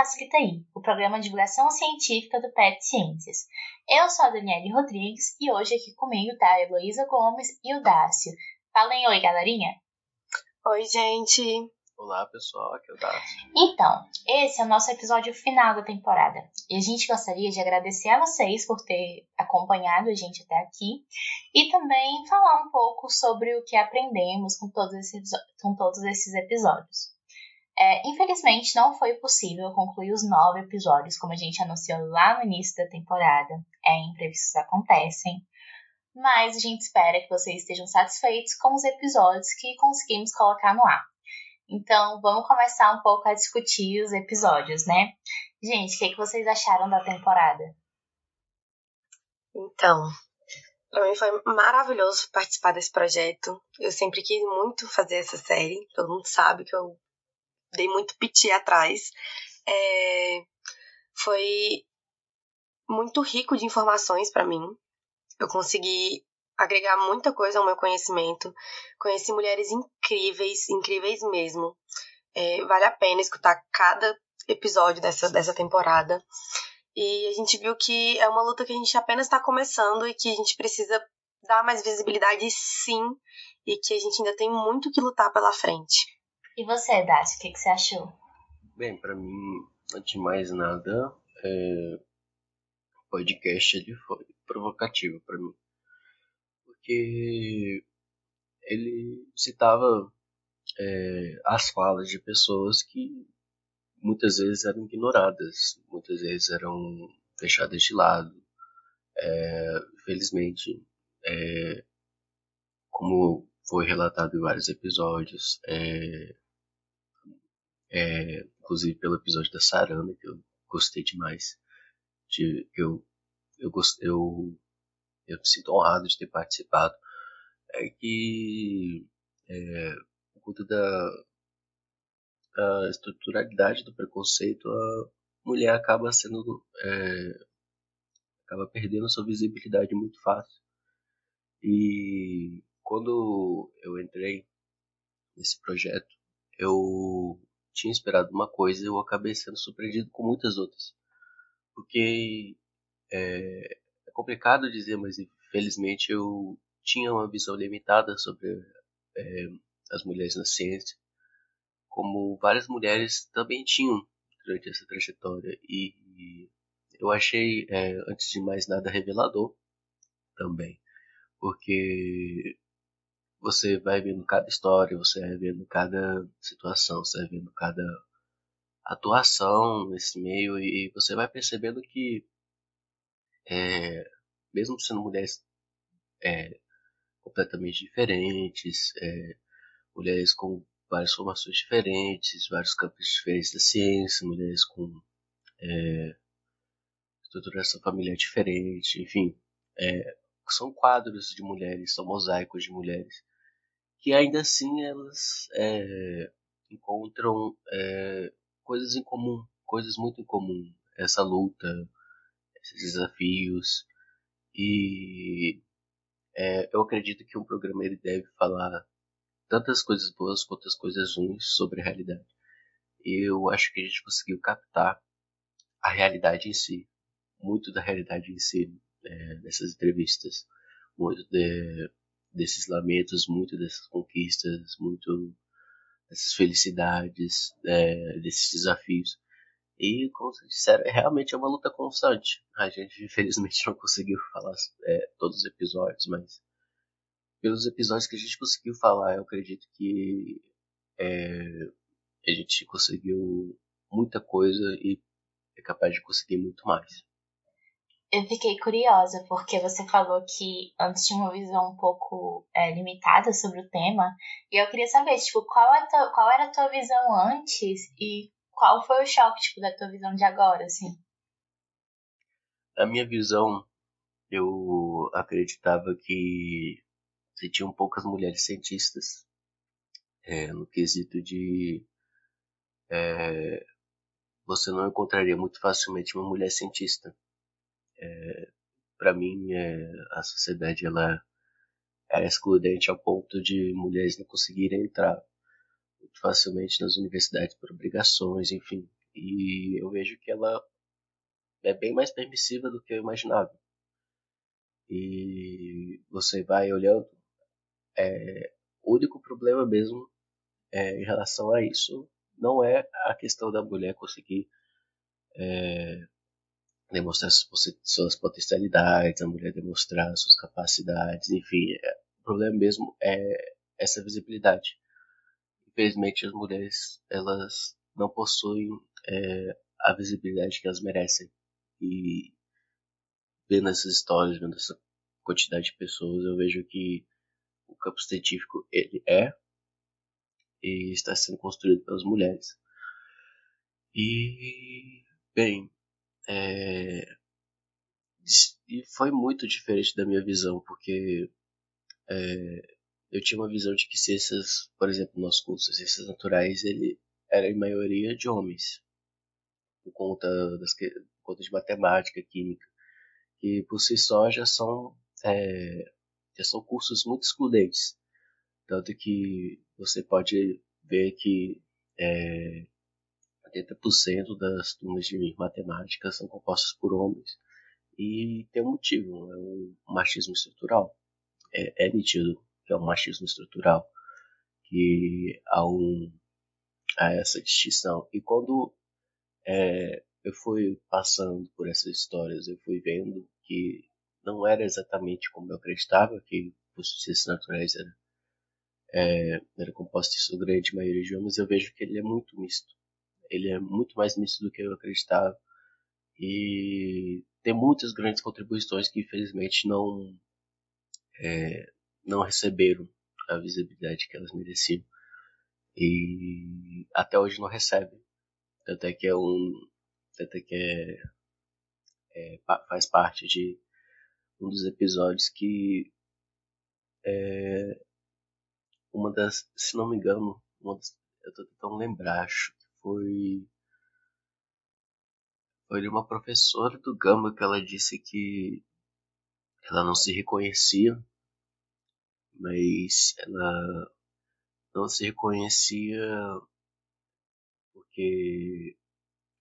Facilita aí, o programa de divulgação científica do PET Ciências. Eu sou a Daniele Rodrigues e hoje aqui comigo tá a Heloísa Gomes e o Dácio. Falem oi, galerinha! Oi, gente! Olá, pessoal, aqui é o Dácio. Então, esse é o nosso episódio final da temporada. E a gente gostaria de agradecer a vocês por ter acompanhado a gente até aqui e também falar um pouco sobre o que aprendemos com todos esses, com todos esses episódios. É, infelizmente, não foi possível concluir os nove episódios, como a gente anunciou lá no início da temporada. É, imprevistos acontecem. Mas a gente espera que vocês estejam satisfeitos com os episódios que conseguimos colocar no ar. Então, vamos começar um pouco a discutir os episódios, né? Gente, o que, que vocês acharam da temporada? Então, para mim foi maravilhoso participar desse projeto. Eu sempre quis muito fazer essa série. Todo mundo sabe que eu dei muito piti atrás. É... Foi muito rico de informações para mim. Eu consegui agregar muita coisa ao meu conhecimento. Conheci mulheres incríveis, incríveis mesmo. É, vale a pena escutar cada episódio dessa, dessa temporada. E a gente viu que é uma luta que a gente apenas está começando e que a gente precisa dar mais visibilidade, sim, e que a gente ainda tem muito que lutar pela frente. E você, Dácio, o que, que você achou? Bem, para mim, antes de mais nada, é... o podcast ele foi provocativo para mim porque ele citava é, as falas de pessoas que muitas vezes eram ignoradas, muitas vezes eram deixadas de lado. É, felizmente, é, como foi relatado em vários episódios, é, é, inclusive pelo episódio da Sarana, que eu gostei demais, de, eu, eu, eu eu me sinto honrado de ter participado, é que é, por conta da, da estruturalidade do preconceito, a mulher acaba sendo é, acaba perdendo sua visibilidade muito fácil. E quando eu entrei nesse projeto, eu tinha esperado uma coisa e eu acabei sendo surpreendido com muitas outras. Porque é, é complicado dizer, mas infelizmente eu tinha uma visão limitada sobre é, as mulheres na ciência, como várias mulheres também tinham durante essa trajetória. E, e eu achei, é, antes de mais nada, revelador também, porque você vai vendo cada história, você vai vendo cada situação, você vai vendo cada atuação nesse meio e você vai percebendo que é, mesmo sendo mulheres é, completamente diferentes, é, mulheres com várias formações diferentes, vários campos diferentes da ciência, mulheres com é, estruturação familiar diferente, enfim, é, são quadros de mulheres, são mosaicos de mulheres, que ainda assim elas é, encontram é, coisas em comum, coisas muito em comum, essa luta, esses desafios. E é, eu acredito que um programa ele deve falar tantas coisas boas quanto as coisas ruins sobre a realidade. Eu acho que a gente conseguiu captar a realidade em si, muito da realidade em si é, nessas entrevistas, muito de, desses lamentos, muito dessas conquistas, muito dessas felicidades, é, desses desafios. E, como vocês disseram, é realmente é uma luta constante. A gente, infelizmente, não conseguiu falar é, todos os episódios, mas pelos episódios que a gente conseguiu falar, eu acredito que é, a gente conseguiu muita coisa e é capaz de conseguir muito mais. Eu fiquei curiosa porque você falou que antes tinha uma visão um pouco é, limitada sobre o tema e eu queria saber tipo qual, é tua, qual era a tua visão antes e qual foi o choque, tipo, da tua visão de agora, assim? A minha visão, eu acreditava que se tinham poucas mulheres cientistas é, no quesito de é, você não encontraria muito facilmente uma mulher cientista. É, Para mim, é, a sociedade ela era excludente ao ponto de mulheres não conseguirem entrar muito facilmente nas universidades por obrigações, enfim, E eu vejo que ela é bem mais permissiva do que eu imaginava. E você vai olhando, é, o único problema mesmo é, em relação a isso não é a questão da mulher conseguir é, demonstrar suas potencialidades, a mulher demonstrar suas capacidades, enfim, é, o problema mesmo é essa visibilidade. Infelizmente, as mulheres elas não possuem é, a visibilidade que elas merecem. E vendo essas histórias, vendo essa quantidade de pessoas, eu vejo que o campo científico ele é e está sendo construído pelas mulheres. E bem, é, e foi muito diferente da minha visão, porque é, eu tinha uma visão de que ciências, por exemplo, no nosso curso, ciências naturais, ele era em maioria de homens, por conta, das, por conta de matemática, química, que por si só já são, é, já são cursos muito excludentes. Tanto que você pode ver que é, 80% das turmas de matemática são compostas por homens. E tem um motivo, é um machismo estrutural. É, é nítido que é um machismo estrutural, que há, um, há essa distinção. E quando é, eu fui passando por essas histórias, eu fui vendo que não era exatamente como eu acreditava, que os ciências naturais era, é, era composto de sua grande maioria de homens, eu vejo que ele é muito misto ele é muito mais misto do que eu acreditava. E tem muitas grandes contribuições que infelizmente não, é, não receberam a visibilidade que elas mereciam. E até hoje não recebem. Tanto é que é um. Tanto é que é, é faz parte de um dos episódios que é, uma das, se não me engano, uma das, eu tô tentando lembrar, acho foi foi uma professora do Gama que ela disse que ela não se reconhecia, mas ela não se reconhecia porque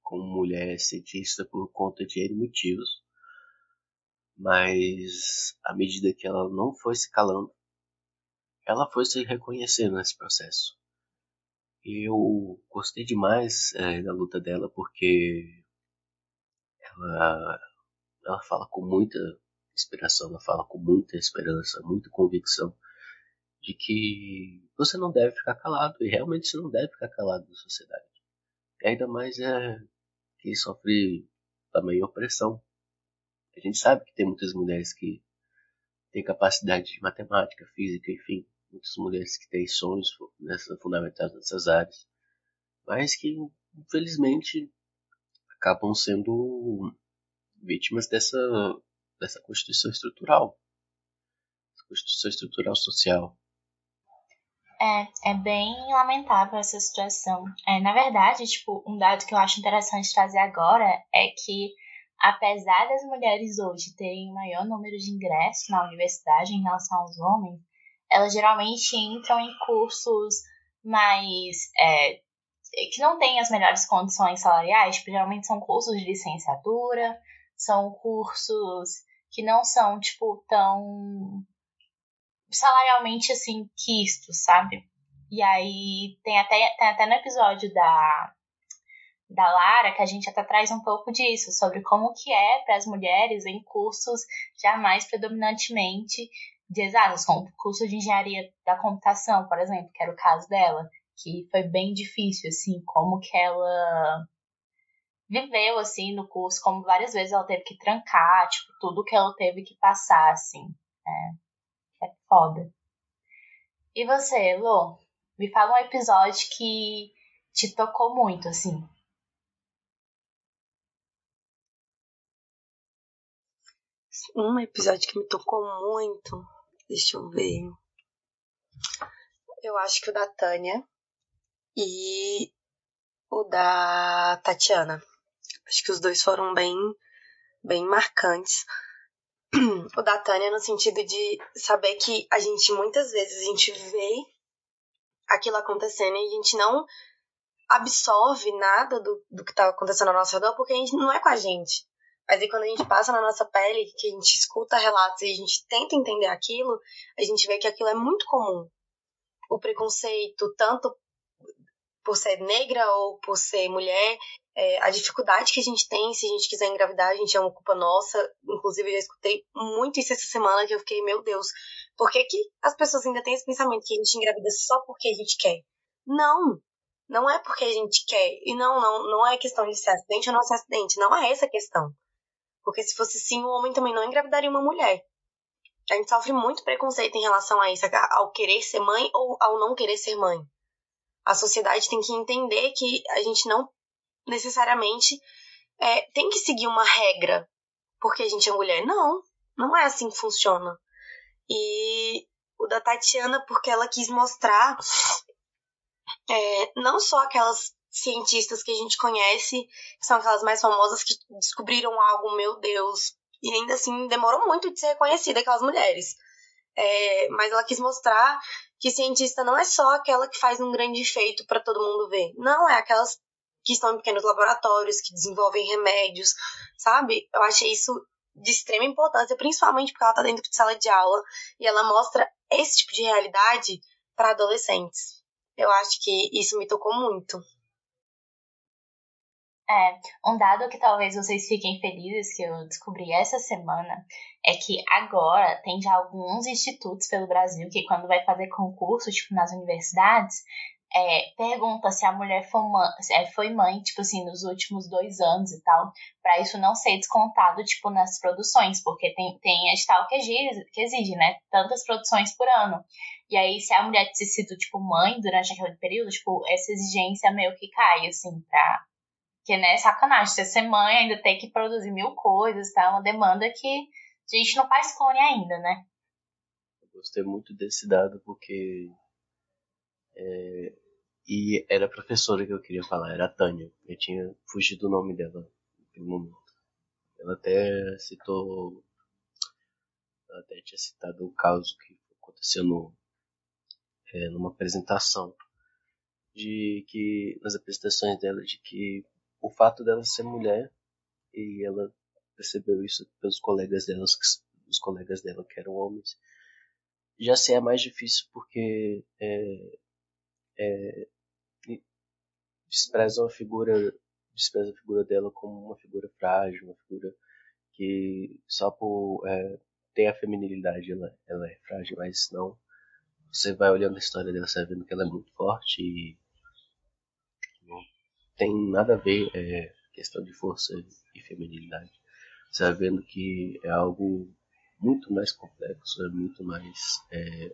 como mulher cientista por conta de N motivos. Mas à medida que ela não foi se calando, ela foi se reconhecendo nesse processo. Eu gostei demais é, da luta dela porque ela, ela fala com muita inspiração, ela fala com muita esperança, muita convicção de que você não deve ficar calado e realmente você não deve ficar calado na sociedade. E ainda mais é quem sofre também opressão. A gente sabe que tem muitas mulheres que têm capacidade de matemática, física, enfim, muitas mulheres que têm sonhos nessa, fundamentados nessas áreas, mas que infelizmente acabam sendo vítimas dessa, dessa constituição estrutural, constituição estrutural social. É, é bem lamentável essa situação. É, na verdade, tipo, um dado que eu acho interessante trazer agora é que, apesar das mulheres hoje terem maior número de ingressos na universidade em relação aos homens, elas geralmente entram em cursos mais. É, que não têm as melhores condições salariais, tipo, geralmente são cursos de licenciatura, são cursos que não são, tipo, tão salarialmente, assim, quistos, sabe? E aí tem até, tem até no episódio da, da Lara que a gente até traz um pouco disso, sobre como que é para as mulheres em cursos jamais predominantemente de exatas, como curso de engenharia da computação, por exemplo, que era o caso dela, que foi bem difícil, assim, como que ela viveu, assim, no curso, como várias vezes ela teve que trancar, tipo, tudo que ela teve que passar, assim, é, é foda. E você, Lô, me fala um episódio que te tocou muito, assim. Um episódio que me tocou muito Deixa eu ver. Eu acho que o da Tânia e o da Tatiana. Acho que os dois foram bem, bem marcantes. O da Tânia no sentido de saber que a gente muitas vezes a gente vê aquilo acontecendo e a gente não absorve nada do, do que tá acontecendo ao nosso redor porque a gente não é com a gente. Mas aí quando a gente passa na nossa pele, que a gente escuta relatos e a gente tenta entender aquilo, a gente vê que aquilo é muito comum. O preconceito, tanto por ser negra ou por ser mulher, é, a dificuldade que a gente tem se a gente quiser engravidar, a gente é uma culpa nossa. Inclusive, eu já escutei muito isso essa semana que eu fiquei, meu Deus, por que, que as pessoas ainda têm esse pensamento que a gente engravida só porque a gente quer? Não, não é porque a gente quer. E não, não, não é questão de ser acidente ou não ser acidente. Não é essa a questão. Porque se fosse sim, o homem também não engravidaria uma mulher. A gente sofre muito preconceito em relação a isso, ao querer ser mãe ou ao não querer ser mãe. A sociedade tem que entender que a gente não necessariamente é, tem que seguir uma regra porque a gente é mulher. Não, não é assim que funciona. E o da Tatiana, porque ela quis mostrar é, não só aquelas cientistas que a gente conhece, que são aquelas mais famosas que descobriram algo, meu Deus, e ainda assim demorou muito de ser reconhecida aquelas mulheres. É, mas ela quis mostrar que cientista não é só aquela que faz um grande feito para todo mundo ver. Não, é aquelas que estão em pequenos laboratórios, que desenvolvem remédios, sabe? Eu achei isso de extrema importância, principalmente porque ela está dentro de sala de aula e ela mostra esse tipo de realidade para adolescentes. Eu acho que isso me tocou muito. É, um dado que talvez vocês fiquem felizes que eu descobri essa semana é que agora tem já alguns institutos pelo Brasil que quando vai fazer concurso, tipo nas universidades, é, pergunta se a mulher foi mãe, é, foi mãe, tipo assim, nos últimos dois anos e tal, para isso não ser descontado, tipo, nas produções, porque tem, tem edital que exige, que exige, né, tantas produções por ano. E aí, se a mulher ter sido, tipo, mãe durante aquele período, tipo, essa exigência meio que cai, assim, pra, porque, né, sacanagem, você ser mãe ainda tem que produzir mil coisas, tá? Uma demanda que a gente não faz clone ainda, né? Eu gostei muito desse dado porque. É, e era a professora que eu queria falar, era a Tânia. Eu tinha fugido do nome dela no momento. Ela até citou. Ela até tinha citado o caso que aconteceu no, é, numa apresentação de que nas apresentações dela de que o fato dela ser mulher e ela percebeu isso pelos colegas dela, os colegas dela que eram homens, já se é mais difícil porque é, é, despreza a figura despreza a figura dela como uma figura frágil, uma figura que só por é, ter a feminilidade ela, ela é frágil, mas não. Você vai olhando a história dela, você vai vendo que ela é muito forte e tem nada a ver é, questão de força e feminilidade. Vendo que é algo muito mais complexo, é muito mais é,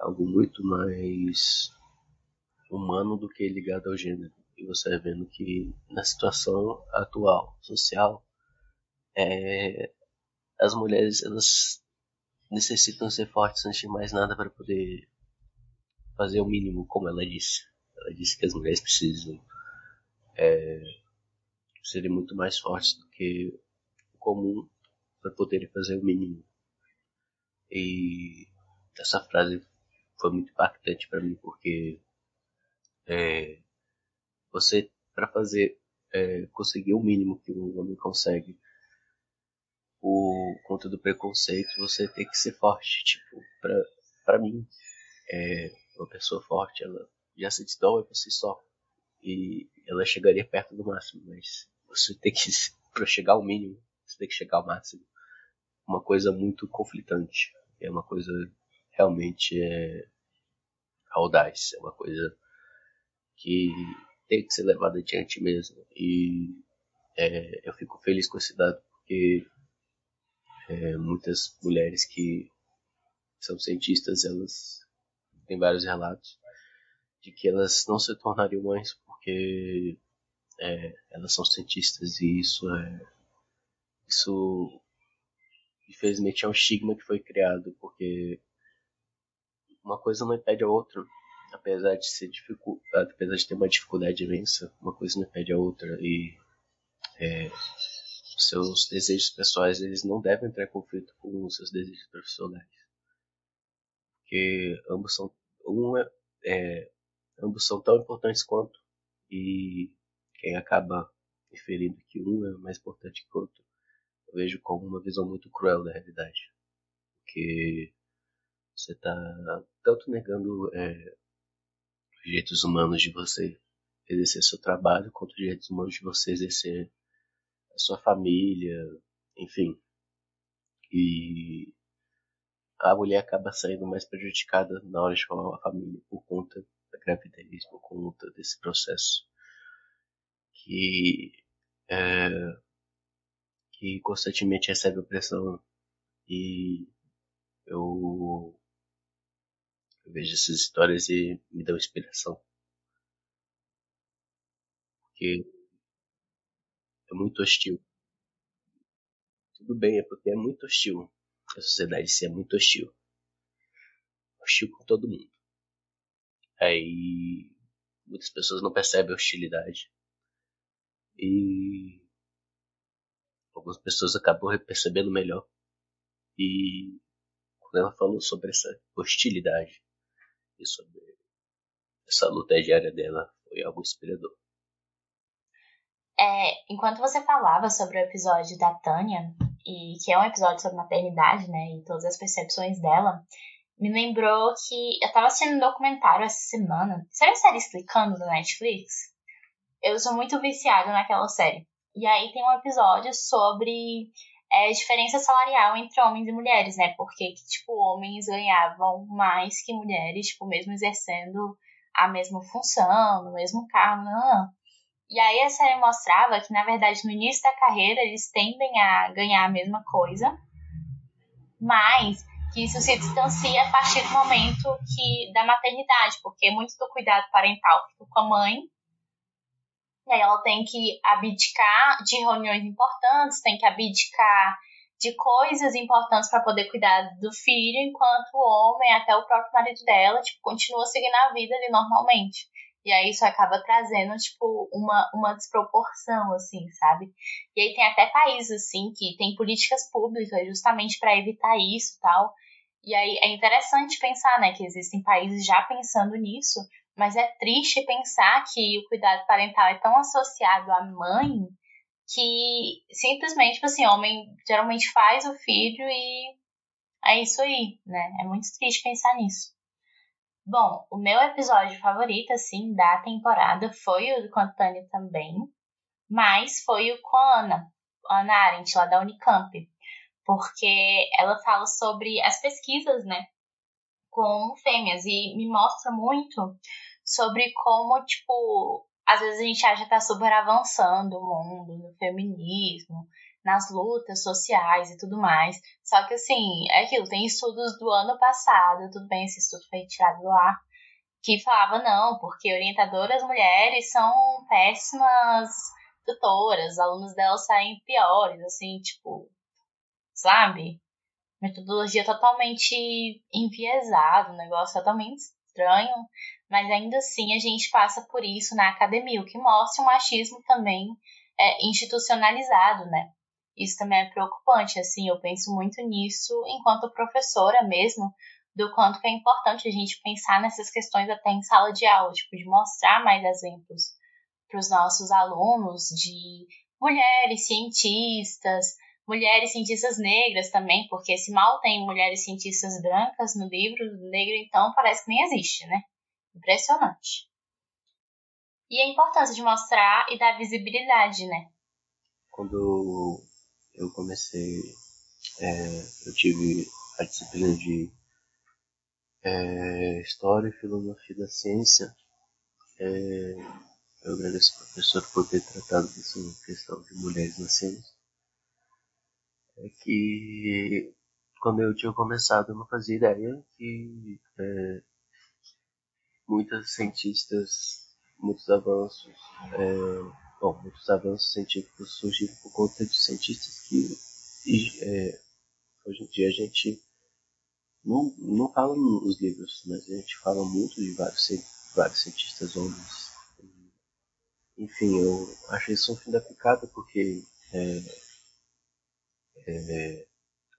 algo muito mais humano do que ligado ao gênero. E você vendo que na situação atual social é, as mulheres elas necessitam ser fortes antes de mais nada para poder fazer o mínimo, como ela disse. Ela disse que as mulheres precisam é, serem muito mais fortes do que o comum para poderem fazer o mínimo. E essa frase foi muito impactante para mim porque é, você para fazer é, conseguir o mínimo que um homem consegue o conta do preconceito você tem que ser forte tipo para para mim é, uma pessoa forte ela já se desdobra por si só e ela chegaria perto do máximo, mas você tem que, para chegar ao mínimo, você tem que chegar ao máximo. Uma coisa muito conflitante, é uma coisa realmente é, audaz, é uma coisa que tem que ser levada adiante mesmo. E é, eu fico feliz com esse dado, porque é, muitas mulheres que são cientistas, elas têm vários relatos de que elas não se tornariam mães porque é, elas são cientistas e isso é isso infelizmente é um estigma que foi criado porque uma coisa não impede a outra apesar de ser dificu apesar de ter uma dificuldade imensa uma coisa não impede a outra e é, seus desejos pessoais eles não devem entrar em conflito com os seus desejos profissionais. Porque ambos são um é, é ambos são tão importantes quanto e quem acaba inferindo que um é mais importante que o outro, eu vejo como uma visão muito cruel da realidade. Porque você está tanto negando é, os direitos humanos de você exercer seu trabalho, quanto os direitos humanos de você exercer a sua família, enfim. E a mulher acaba saindo mais prejudicada na hora de formar uma família por conta gravidez, por conta desse processo que é, que constantemente recebe opressão e eu, eu vejo essas histórias e me dão inspiração. Porque é muito hostil. Tudo bem é porque é muito hostil. A sociedade se é muito hostil. Hostil com todo mundo aí muitas pessoas não percebem a hostilidade e algumas pessoas acabam percebendo melhor. E quando ela falou sobre essa hostilidade e sobre essa luta diária dela, foi algo inspirador. É, enquanto você falava sobre o episódio da Tânia, e que é um episódio sobre maternidade, né, e todas as percepções dela, me lembrou que eu tava assistindo um documentário essa semana. Sabe a série Explicando da Netflix? eu sou muito viciada naquela série. E aí tem um episódio sobre é, diferença salarial entre homens e mulheres, né? Porque, tipo, homens ganhavam mais que mulheres, tipo, mesmo exercendo a mesma função, no mesmo cargo, não, não. E aí a série mostrava que, na verdade, no início da carreira, eles tendem a ganhar a mesma coisa, mas que isso se distancia a partir do momento que da maternidade, porque muito do cuidado parental fica com a mãe e aí ela tem que abdicar de reuniões importantes, tem que abdicar de coisas importantes para poder cuidar do filho, enquanto o homem, até o próprio marido dela, tipo, continua seguindo a vida ali normalmente. E aí isso acaba trazendo, tipo, uma, uma desproporção, assim, sabe? E aí tem até países, assim, que tem políticas públicas justamente para evitar isso tal. E aí é interessante pensar, né, que existem países já pensando nisso, mas é triste pensar que o cuidado parental é tão associado à mãe que simplesmente, tipo assim, homem geralmente faz o filho e é isso aí, né? É muito triste pensar nisso. Bom, o meu episódio favorito, assim, da temporada foi o com a Tânia também, mas foi o com a Ana, Ana Arendt, lá da Unicamp, porque ela fala sobre as pesquisas, né, com fêmeas e me mostra muito sobre como, tipo, às vezes a gente acha que tá super avançando o mundo, no feminismo, nas lutas sociais e tudo mais. Só que, assim, é aquilo, tem estudos do ano passado, tudo bem, esse estudo foi tirado do ar, que falava não, porque orientadoras mulheres são péssimas tutoras, os alunos delas saem piores, assim, tipo, sabe? metodologia totalmente enviesada, um negócio totalmente estranho, mas ainda assim a gente passa por isso na academia, o que mostra o machismo também é, institucionalizado, né? Isso também é preocupante, assim, eu penso muito nisso enquanto professora mesmo, do quanto que é importante a gente pensar nessas questões até em sala de aula, tipo, de mostrar mais exemplos para os nossos alunos de mulheres cientistas, mulheres cientistas negras também, porque se mal tem mulheres cientistas brancas no livro negro, então parece que nem existe, né? Impressionante. E a importância de mostrar e dar visibilidade, né? Quando eu comecei, é, eu tive a disciplina de é, História e Filosofia da Ciência. É, eu agradeço ao professor por ter tratado dessa questão de mulheres na ciência é que quando eu tinha começado eu não fazia ideia que é, muitas cientistas, muitos avanços, é, bom, muitos avanços científicos surgiram por conta de cientistas que é, hoje em dia a gente não, não fala nos livros, mas a gente fala muito de vários, vários cientistas homens. Enfim, eu achei isso um fim da picada porque é, é,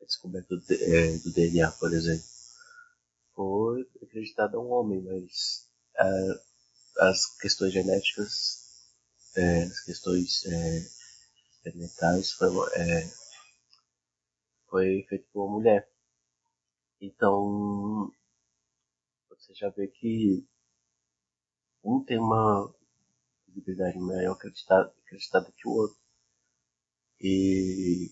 a descoberta do, é, do, DNA, por exemplo, foi acreditada a um homem, mas a, as questões genéticas é, as questões é, experimentais foi, é, foi feito por uma mulher. Então, você já vê que um tem uma visibilidade maior acreditada, acreditada que o outro. E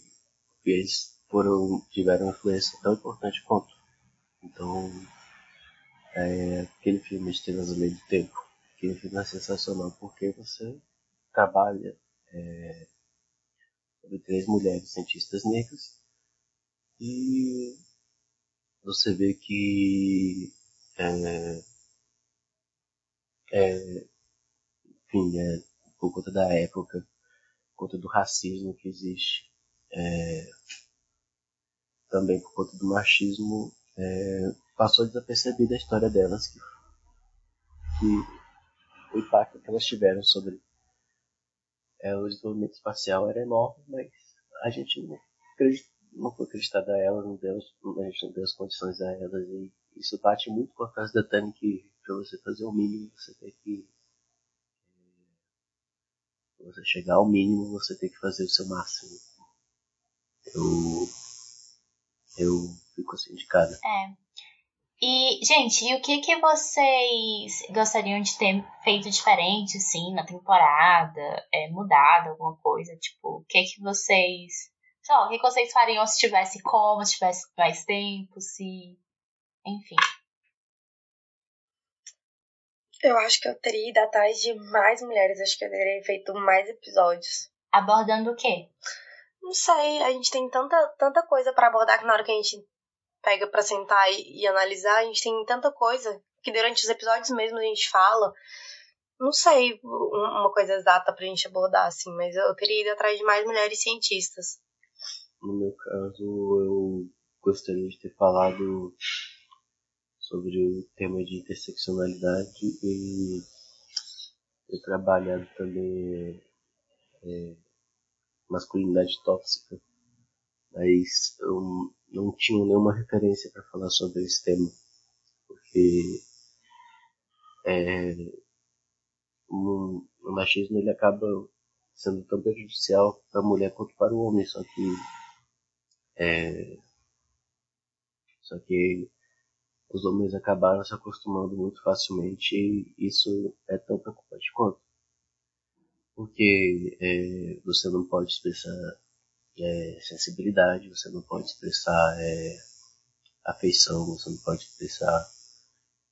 eles foram, tiveram influência tão importante quanto. Então, é, aquele filme Estrelas Meio do Tempo, aquele filme é sensacional porque você trabalha é, sobre três mulheres cientistas negras e você vê que é, é, enfim, é, por conta da época, por conta do racismo que existe, é, também por conta do machismo, é, passou desapercebida a história delas, que, que o impacto que elas tiveram sobre é, o desenvolvimento espacial era enorme, mas a gente não, não foi acreditado a elas, não deu, a gente não deu as condições a elas, e isso bate muito com a frase da Tani que para você fazer o mínimo você tem que você chegar ao mínimo você tem que fazer o seu máximo. Eu eu fico assim de. É. E, gente, e o que que vocês gostariam de ter feito diferente, sim, na temporada? É, mudado alguma coisa? Tipo, o que que vocês... Sei lá, o que, que vocês fariam se tivesse como, se tivesse mais tempo, se... Enfim. Eu acho que eu teria ido atrás de mais mulheres. Acho que eu teria feito mais episódios. Abordando o quê? Não sei, a gente tem tanta, tanta coisa para abordar que na hora que a gente pega para sentar e, e, analisar, a gente tem tanta coisa que durante os episódios mesmo a gente fala. Não sei uma coisa exata pra gente abordar, assim, mas eu teria ido atrás de mais mulheres cientistas. No meu caso, eu gostaria de ter falado sobre o tema de interseccionalidade e ter trabalhado também é, masculinidade tóxica, mas não tinha nenhuma referência para falar sobre esse tema, porque é, o, o machismo ele acaba sendo tão prejudicial para a mulher quanto para o homem, só que é, só que os homens acabaram se acostumando muito facilmente e isso é tão preocupante quanto. Porque é, você não pode expressar é, sensibilidade, você não pode expressar é, afeição, você não pode expressar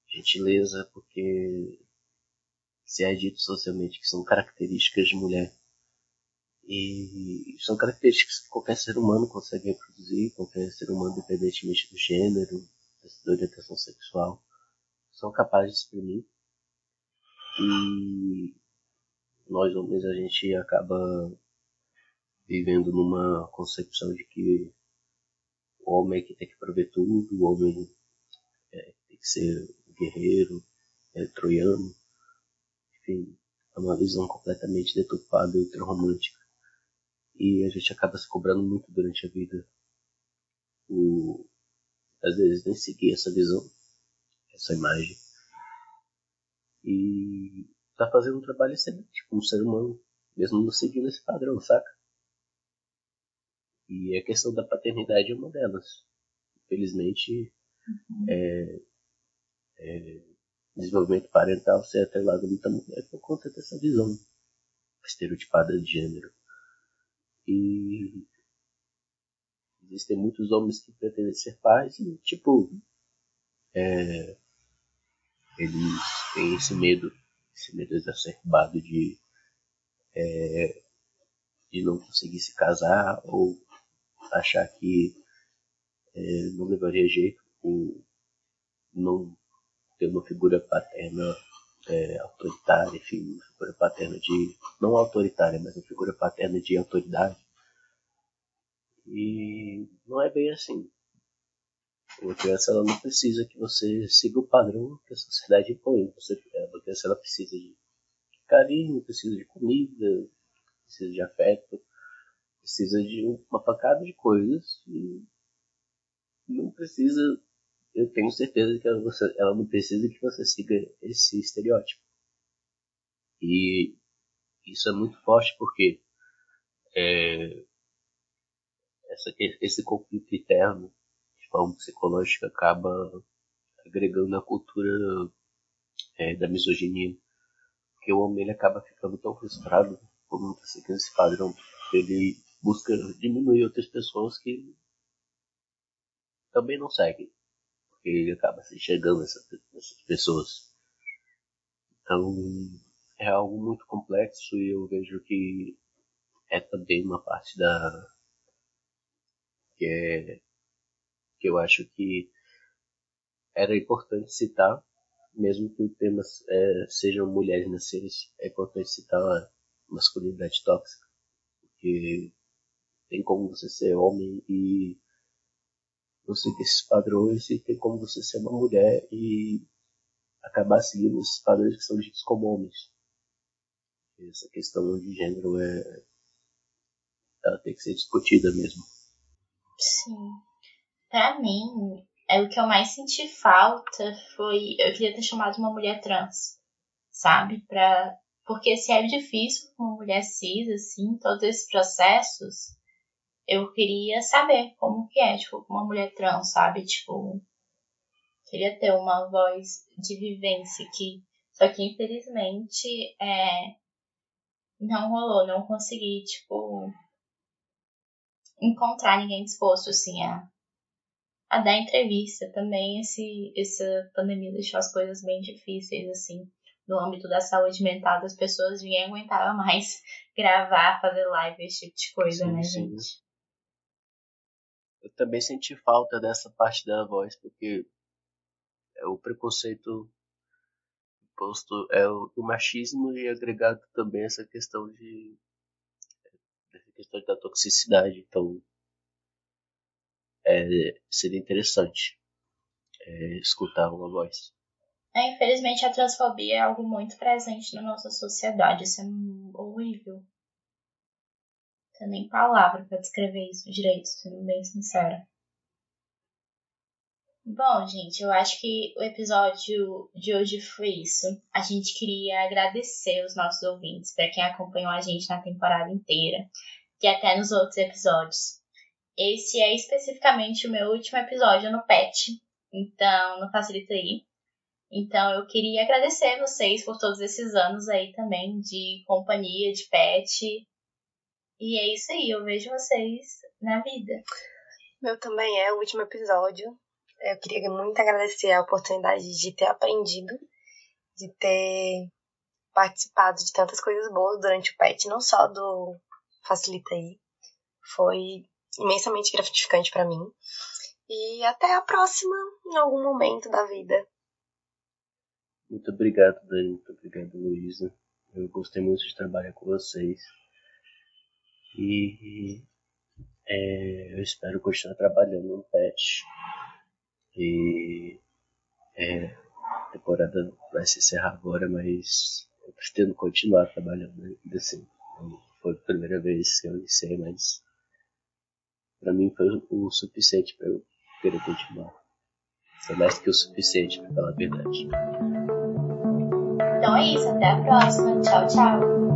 gentileza, porque se é dito socialmente que são características de mulher. E são características que qualquer ser humano consegue reproduzir, qualquer ser humano, independentemente do gênero, da orientação sexual, são capazes de exprimir. E nós homens a gente acaba vivendo numa concepção de que o homem é que tem que prover tudo, o homem é, tem que ser guerreiro, é, troiano, enfim, é uma visão completamente deturpada e ultra-romântica. E a gente acaba se cobrando muito durante a vida. O, às vezes nem seguir essa visão, essa imagem. E tá fazendo um trabalho excelente como ser humano, mesmo não seguindo esse padrão, saca? E a questão da paternidade é uma delas. Infelizmente, uhum. é, é, desenvolvimento parental ser atrelado muita mulher por conta dessa visão estereotipada de gênero. E existem muitos homens que pretendem ser pais e, tipo, é, eles têm esse medo, esse medo exacerbado de, é, de não conseguir se casar ou achar que é, não levaria jeito por não ter uma figura paterna é, autoritária, enfim, uma figura paterna de. não autoritária, mas uma figura paterna de autoridade. E não é bem assim. Uma criança ela não precisa que você siga o padrão que a sociedade impõe. Você, a criança ela precisa de carinho, precisa de comida, precisa de afeto, precisa de uma pancada de coisas e não precisa. Eu tenho certeza que ela, ela não precisa que você siga esse estereótipo. E isso é muito forte porque é, essa, esse conflito interno de forma psicológica acaba agregando a cultura é, da misoginia. Porque o homem ele acaba ficando tão frustrado por não seguir esse padrão. Ele busca diminuir outras pessoas que também não seguem. Porque ele acaba se enxergando essas, essas pessoas. Então, é algo muito complexo e eu vejo que é também uma parte da que é que eu acho que era importante citar, mesmo que o tema é, sejam mulheres nasceres, é importante citar a masculinidade tóxica, porque tem como você ser homem e você ter esses padrões e tem como você ser uma mulher e acabar seguindo esses padrões que são ditos como homens. Essa questão de gênero é ela tem que ser discutida mesmo. Sim. Pra mim, é o que eu mais senti falta foi. Eu queria ter chamado uma mulher trans, sabe? Pra, porque se é difícil com uma mulher cis, assim, todos esses processos, eu queria saber como que é, tipo, uma mulher trans, sabe? Tipo, queria ter uma voz de vivência aqui. Só que infelizmente é, não rolou, não consegui, tipo, encontrar ninguém disposto, assim, a a dar entrevista também. Esse, essa pandemia deixou as coisas bem difíceis, assim, no âmbito da saúde mental das pessoas. Ninguém aguentava mais gravar, fazer live, esse tipo de coisa, sim, né, sim. gente? Eu também senti falta dessa parte da voz, porque é o preconceito posto é o, o machismo e agregado também essa questão de essa questão da toxicidade. Então, é, seria interessante é, escutar uma voz. É, infelizmente a transfobia é algo muito presente na nossa sociedade. Isso é horrível. Tem nem palavra para descrever isso direito, sendo bem sincera. Bom, gente, eu acho que o episódio de hoje foi isso. A gente queria agradecer os nossos ouvintes, para quem acompanhou a gente na temporada inteira e até nos outros episódios. Esse é especificamente o meu último episódio no PET, então não facilita aí. Então eu queria agradecer vocês por todos esses anos aí também de companhia, de pet. E é isso aí, eu vejo vocês na vida. Meu também é o último episódio. Eu queria muito agradecer a oportunidade de ter aprendido, de ter participado de tantas coisas boas durante o PET, não só do Facilita aí. Foi imensamente gratificante para mim. E até a próxima, em algum momento da vida. Muito obrigado, Dani. Muito obrigado, Luísa. Eu gostei muito de trabalhar com vocês. E é, eu espero continuar trabalhando no PET. E é, a temporada vai se encerrar agora, mas eu pretendo continuar trabalhando assim. Foi a primeira vez que eu iniciei, mas para mim foi o suficiente para eu querer continuar. Foi mais que o suficiente, para falar a verdade. Então é isso, até a próxima. Tchau, tchau.